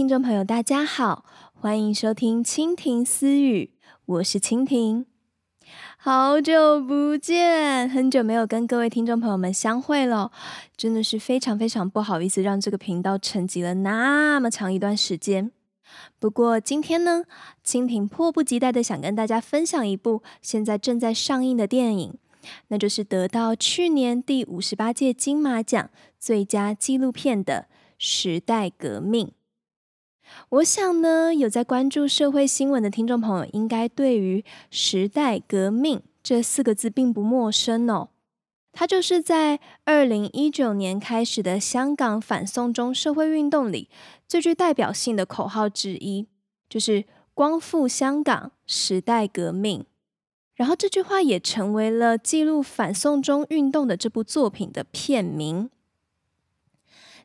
听众朋友，大家好，欢迎收听蜻蜓私语，我是蜻蜓。好久不见，很久没有跟各位听众朋友们相会了，真的是非常非常不好意思，让这个频道沉寂了那么长一段时间。不过今天呢，蜻蜓迫不及待的想跟大家分享一部现在正在上映的电影，那就是得到去年第五十八届金马奖最佳纪录片的《时代革命》。我想呢，有在关注社会新闻的听众朋友，应该对于“时代革命”这四个字并不陌生哦。它就是在二零一九年开始的香港反送中社会运动里最具代表性的口号之一，就是“光复香港，时代革命”。然后这句话也成为了记录反送中运动的这部作品的片名。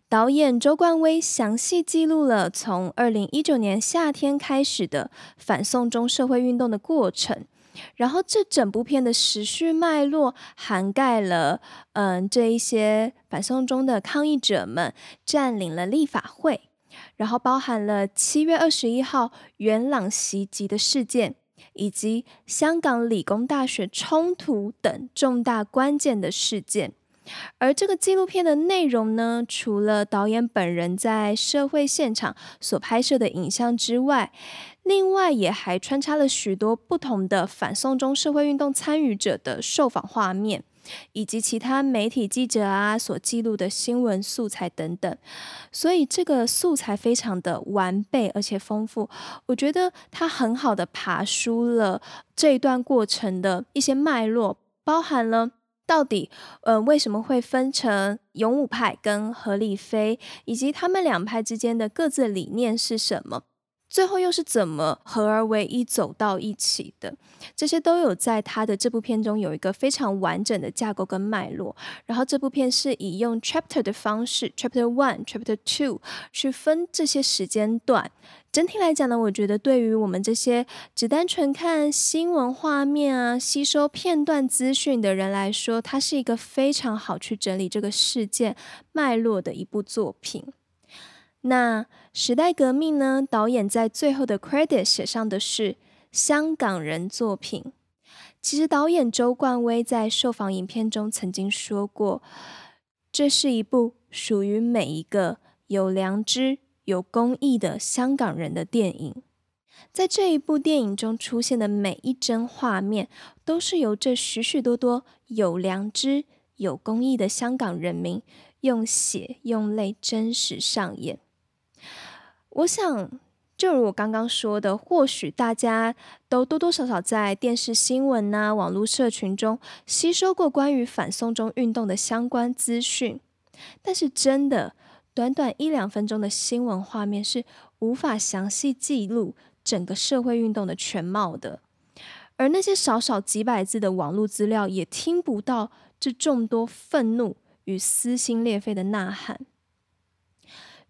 导演周冠威详细记录了从二零一九年夏天开始的反送中社会运动的过程，然后这整部片的时序脉络涵盖了，嗯，这一些反送中的抗议者们占领了立法会，然后包含了七月二十一号元朗袭击的事件，以及香港理工大学冲突等重大关键的事件。而这个纪录片的内容呢，除了导演本人在社会现场所拍摄的影像之外，另外也还穿插了许多不同的反送中社会运动参与者的受访画面，以及其他媒体记者啊所记录的新闻素材等等。所以这个素材非常的完备而且丰富，我觉得它很好的爬梳了这一段过程的一些脉络，包含了。到底，呃，为什么会分成勇武派跟合理飞，以及他们两派之间的各自理念是什么？最后又是怎么合而为一走到一起的？这些都有在他的这部片中有一个非常完整的架构跟脉络。然后这部片是以用 chapter 的方式，chapter one、chapter two 去分这些时间段。整体来讲呢，我觉得对于我们这些只单纯看新闻画面啊、吸收片段资讯的人来说，它是一个非常好去整理这个事件脉络的一部作品。那时代革命呢，导演在最后的 credit 写上的是香港人作品。其实导演周冠威在受访影片中曾经说过，这是一部属于每一个有良知。有公益的香港人的电影，在这一部电影中出现的每一帧画面，都是由这许许多多有良知、有公益的香港人民用血用泪真实上演。我想，就如我刚刚说的，或许大家都多多少少在电视新闻呐、网络社群中吸收过关于反送中运动的相关资讯，但是真的。短短一两分钟的新闻画面是无法详细记录整个社会运动的全貌的，而那些少少几百字的网络资料也听不到这众多愤怒与撕心裂肺的呐喊。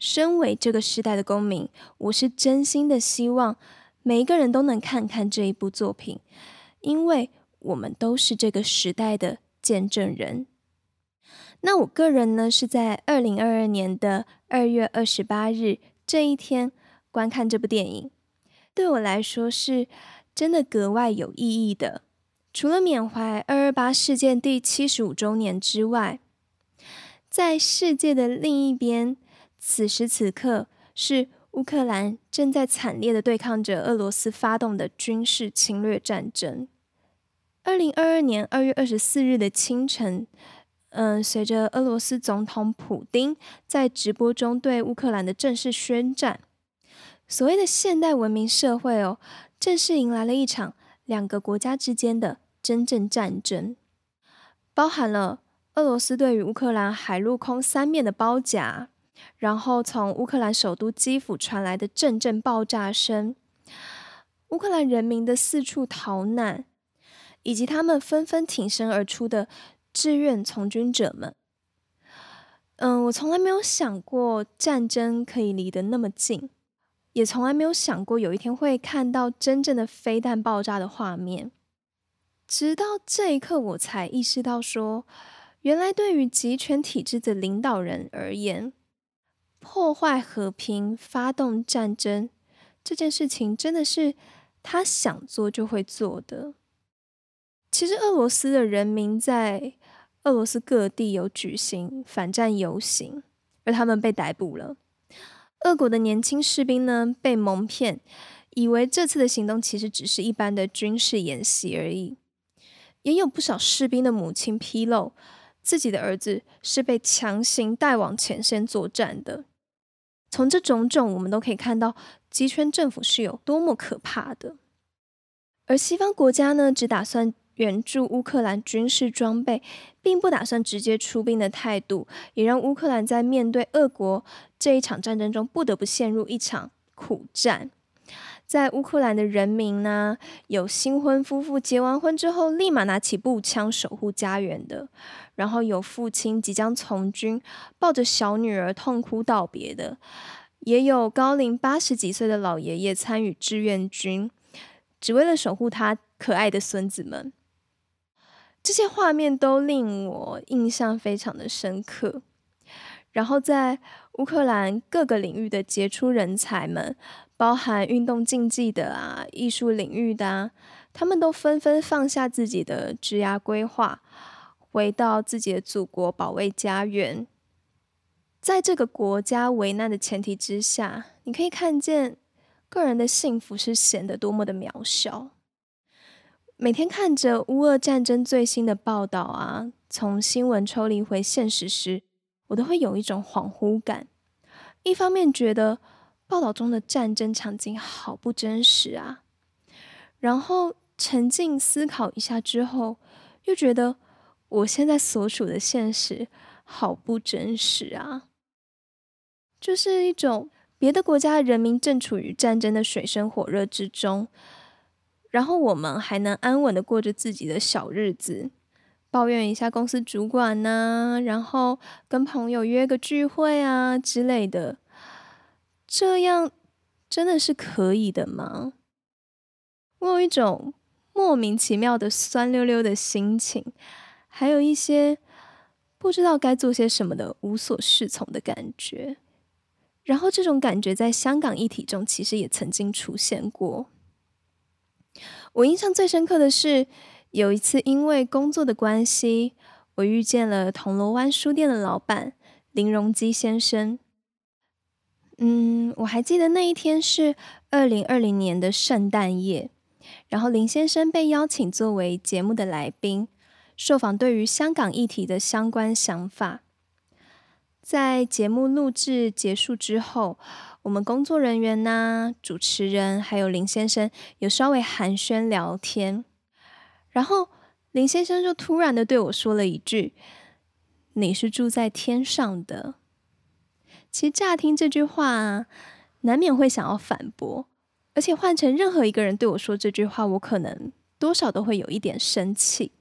身为这个时代的公民，我是真心的希望每一个人都能看看这一部作品，因为我们都是这个时代的见证人。那我个人呢，是在二零二二年的二月二十八日这一天观看这部电影，对我来说是真的格外有意义的。除了缅怀二二八事件第七十五周年之外，在世界的另一边，此时此刻是乌克兰正在惨烈的对抗着俄罗斯发动的军事侵略战争。二零二二年二月二十四日的清晨。嗯，随着俄罗斯总统普丁在直播中对乌克兰的正式宣战，所谓的现代文明社会哦，正式迎来了一场两个国家之间的真正战争，包含了俄罗斯对于乌克兰海陆空三面的包夹，然后从乌克兰首都基辅传来的阵阵爆炸声，乌克兰人民的四处逃难，以及他们纷纷挺身而出的。志愿从军者们，嗯，我从来没有想过战争可以离得那么近，也从来没有想过有一天会看到真正的飞弹爆炸的画面。直到这一刻，我才意识到说，原来对于集权体制的领导人而言，破坏和平、发动战争这件事情，真的是他想做就会做的。其实，俄罗斯的人民在俄罗斯各地有举行反战游行，而他们被逮捕了。俄国的年轻士兵呢，被蒙骗，以为这次的行动其实只是一般的军事演习而已。也有不少士兵的母亲披露，自己的儿子是被强行带往前线作战的。从这种种，我们都可以看到极权政府是有多么可怕的。而西方国家呢，只打算援助乌克兰军事装备，并不打算直接出兵的态度，也让乌克兰在面对俄国这一场战争中，不得不陷入一场苦战。在乌克兰的人民呢，有新婚夫妇结完婚之后，立马拿起步枪守护家园的；然后有父亲即将从军，抱着小女儿痛哭道别的；也有高龄八十几岁的老爷爷参与志愿军，只为了守护他可爱的孙子们。这些画面都令我印象非常的深刻。然后，在乌克兰各个领域的杰出人才们，包含运动竞技的啊、艺术领域的啊，他们都纷纷放下自己的职涯规划，回到自己的祖国保卫家园。在这个国家危难的前提之下，你可以看见个人的幸福是显得多么的渺小。每天看着乌俄战争最新的报道啊，从新闻抽离回现实时，我都会有一种恍惚感。一方面觉得报道中的战争场景好不真实啊，然后沉静思考一下之后，又觉得我现在所处的现实好不真实啊。就是一种别的国家人民正处于战争的水深火热之中。然后我们还能安稳的过着自己的小日子，抱怨一下公司主管呐、然后跟朋友约个聚会啊之类的，这样真的是可以的吗？我有一种莫名其妙的酸溜溜的心情，还有一些不知道该做些什么的无所适从的感觉。然后这种感觉在香港议题中其实也曾经出现过。我印象最深刻的是，有一次因为工作的关系，我遇见了铜锣湾书店的老板林荣基先生。嗯，我还记得那一天是二零二零年的圣诞夜，然后林先生被邀请作为节目的来宾，受访对于香港议题的相关想法。在节目录制结束之后，我们工作人员呐、主持人还有林先生有稍微寒暄聊天，然后林先生就突然的对我说了一句：“你是住在天上的。”其实乍听这句话，难免会想要反驳，而且换成任何一个人对我说这句话，我可能多少都会有一点生气。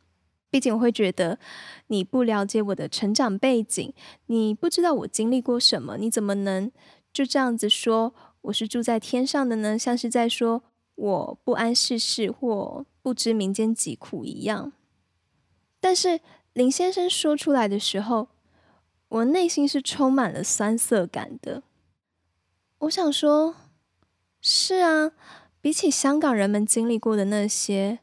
毕竟我会觉得你不了解我的成长背景，你不知道我经历过什么，你怎么能就这样子说我是住在天上的呢？像是在说我不谙世事或不知民间疾苦一样。但是林先生说出来的时候，我内心是充满了酸涩感的。我想说，是啊，比起香港人们经历过的那些。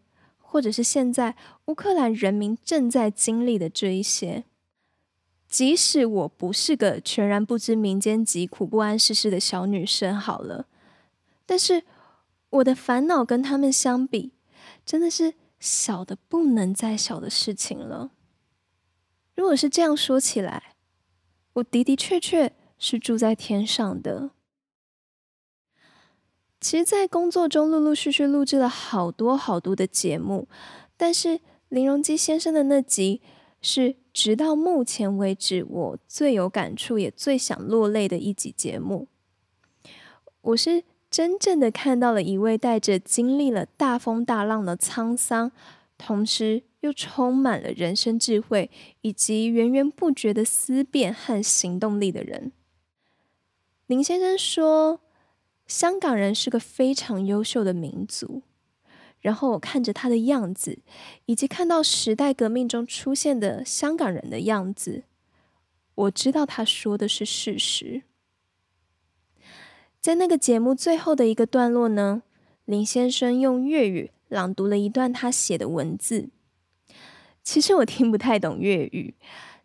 或者是现在乌克兰人民正在经历的这一些，即使我不是个全然不知民间疾苦、不谙世事的小女生，好了，但是我的烦恼跟他们相比，真的是小的不能再小的事情了。如果是这样说起来，我的的确确是住在天上的。其实，在工作中陆陆续续录制了好多好多的节目，但是林荣基先生的那集是直到目前为止我最有感触也最想落泪的一集节目。我是真正的看到了一位带着经历了大风大浪的沧桑，同时又充满了人生智慧以及源源不绝的思辨和行动力的人。林先生说。香港人是个非常优秀的民族，然后我看着他的样子，以及看到时代革命中出现的香港人的样子，我知道他说的是事实。在那个节目最后的一个段落呢，林先生用粤语朗读了一段他写的文字。其实我听不太懂粤语，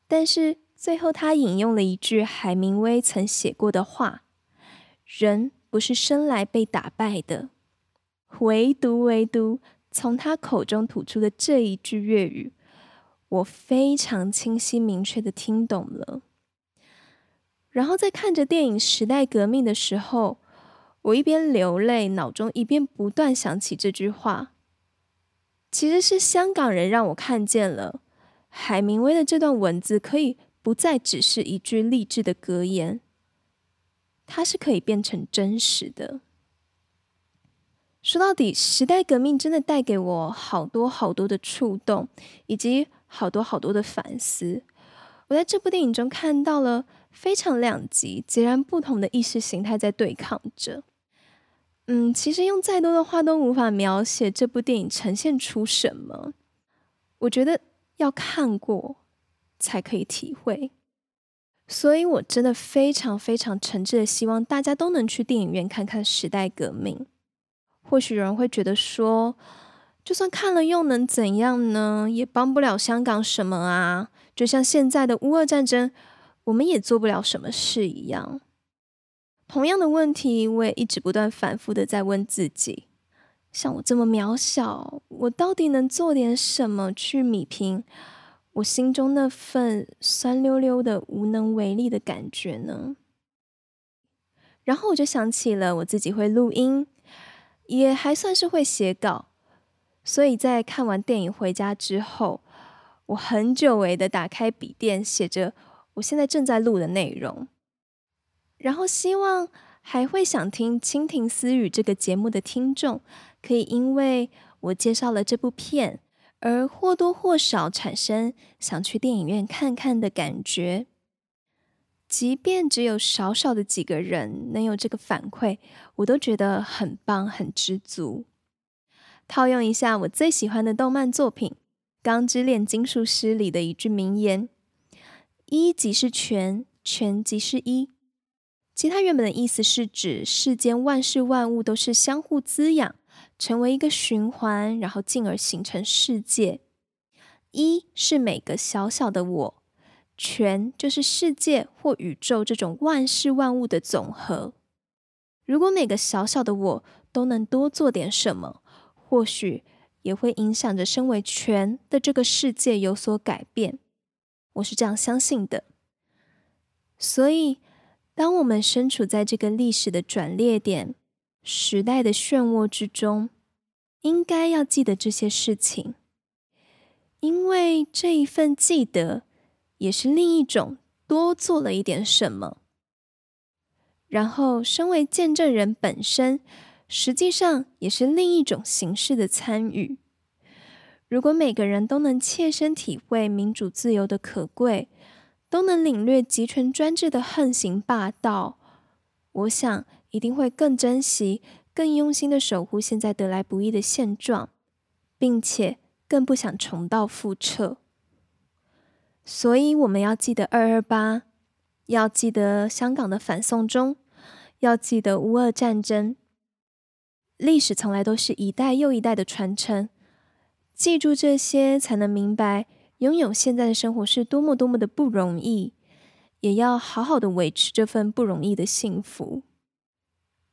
但是最后他引用了一句海明威曾写过的话：“人不是生来被打败的。”唯独唯独从他口中吐出的这一句粤语，我非常清晰明确的听懂了。然后在看着电影《时代革命》的时候，我一边流泪，脑中一边不断想起这句话。其实是香港人让我看见了海明威的这段文字，可以不再只是一句励志的格言，它是可以变成真实的。说到底，《时代革命》真的带给我好多好多的触动，以及好多好多的反思。我在这部电影中看到了。非常两极、截然不同的意识形态在对抗着。嗯，其实用再多的话都无法描写这部电影呈现出什么。我觉得要看过才可以体会。所以我真的非常非常诚挚的希望大家都能去电影院看看《时代革命》。或许有人会觉得说，就算看了又能怎样呢？也帮不了香港什么啊！就像现在的乌俄战争。我们也做不了什么事一样。同样的问题，我也一直不断反复的在问自己：像我这么渺小，我到底能做点什么去弭平我心中那份酸溜溜的无能为力的感觉呢？然后我就想起了我自己会录音，也还算是会写稿，所以在看完电影回家之后，我很久违的打开笔电，写着。我现在正在录的内容，然后希望还会想听《蜻蜓私语》这个节目的听众，可以因为我介绍了这部片，而或多或少产生想去电影院看看的感觉。即便只有少少的几个人能有这个反馈，我都觉得很棒，很知足。套用一下我最喜欢的动漫作品《钢之炼金术师》里的一句名言。一即是全，全即是一。其他原本的意思是指世间万事万物都是相互滋养，成为一个循环，然后进而形成世界。一是每个小小的我，全就是世界或宇宙这种万事万物的总和。如果每个小小的我都能多做点什么，或许也会影响着身为全的这个世界有所改变。我是这样相信的，所以当我们身处在这个历史的转捩点、时代的漩涡之中，应该要记得这些事情，因为这一份记得，也是另一种多做了一点什么。然后，身为见证人本身，实际上也是另一种形式的参与。如果每个人都能切身体会民主自由的可贵，都能领略极权专制的横行霸道，我想一定会更珍惜、更用心的守护现在得来不易的现状，并且更不想重蹈覆辙。所以，我们要记得二二八，要记得香港的反送中，要记得乌俄战争。历史从来都是一代又一代的传承。记住这些，才能明白拥有现在的生活是多么多么的不容易，也要好好的维持这份不容易的幸福。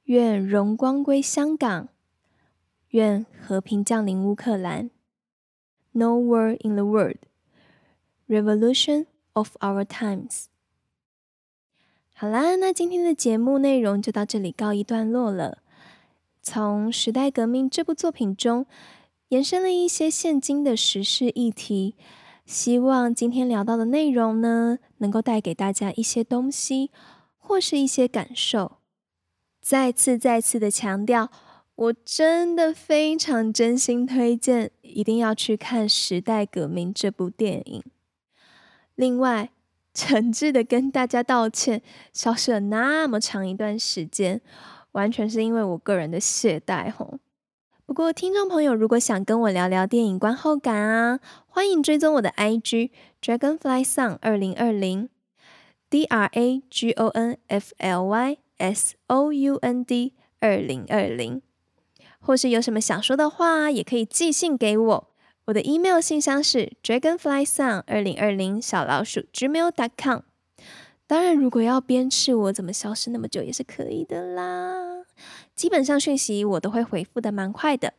愿荣光归香港，愿和平降临乌克兰。No war in the world. Revolution of our times. 好啦，那今天的节目内容就到这里告一段落了。从《时代革命》这部作品中。延伸了一些现今的时事议题，希望今天聊到的内容呢，能够带给大家一些东西，或是一些感受。再次再次的强调，我真的非常真心推荐，一定要去看《时代革命》这部电影。另外，诚挚的跟大家道歉，消失了那么长一段时间，完全是因为我个人的懈怠吼。不过，听众朋友如果想跟我聊聊电影观后感啊，欢迎追踪我的 IG Dragonfly Song 二零二零 D R A G O N F L Y S O U N D 二零二零，或是有什么想说的话，也可以寄信给我。我的 email 信箱是 dragonflysound 二零二零小老鼠 gmail.com。当然，如果要鞭笞我怎么消失那么久也是可以的啦。基本上讯息我都会回复的蛮快的。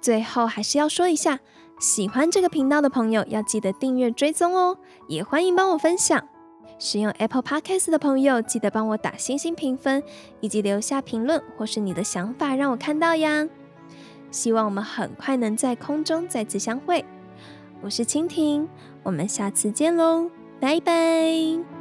最后还是要说一下，喜欢这个频道的朋友要记得订阅追踪哦，也欢迎帮我分享。使用 Apple Podcast 的朋友，记得帮我打星星评分，以及留下评论或是你的想法，让我看到呀。希望我们很快能在空中再次相会。我是蜻蜓，我们下次见喽，拜拜。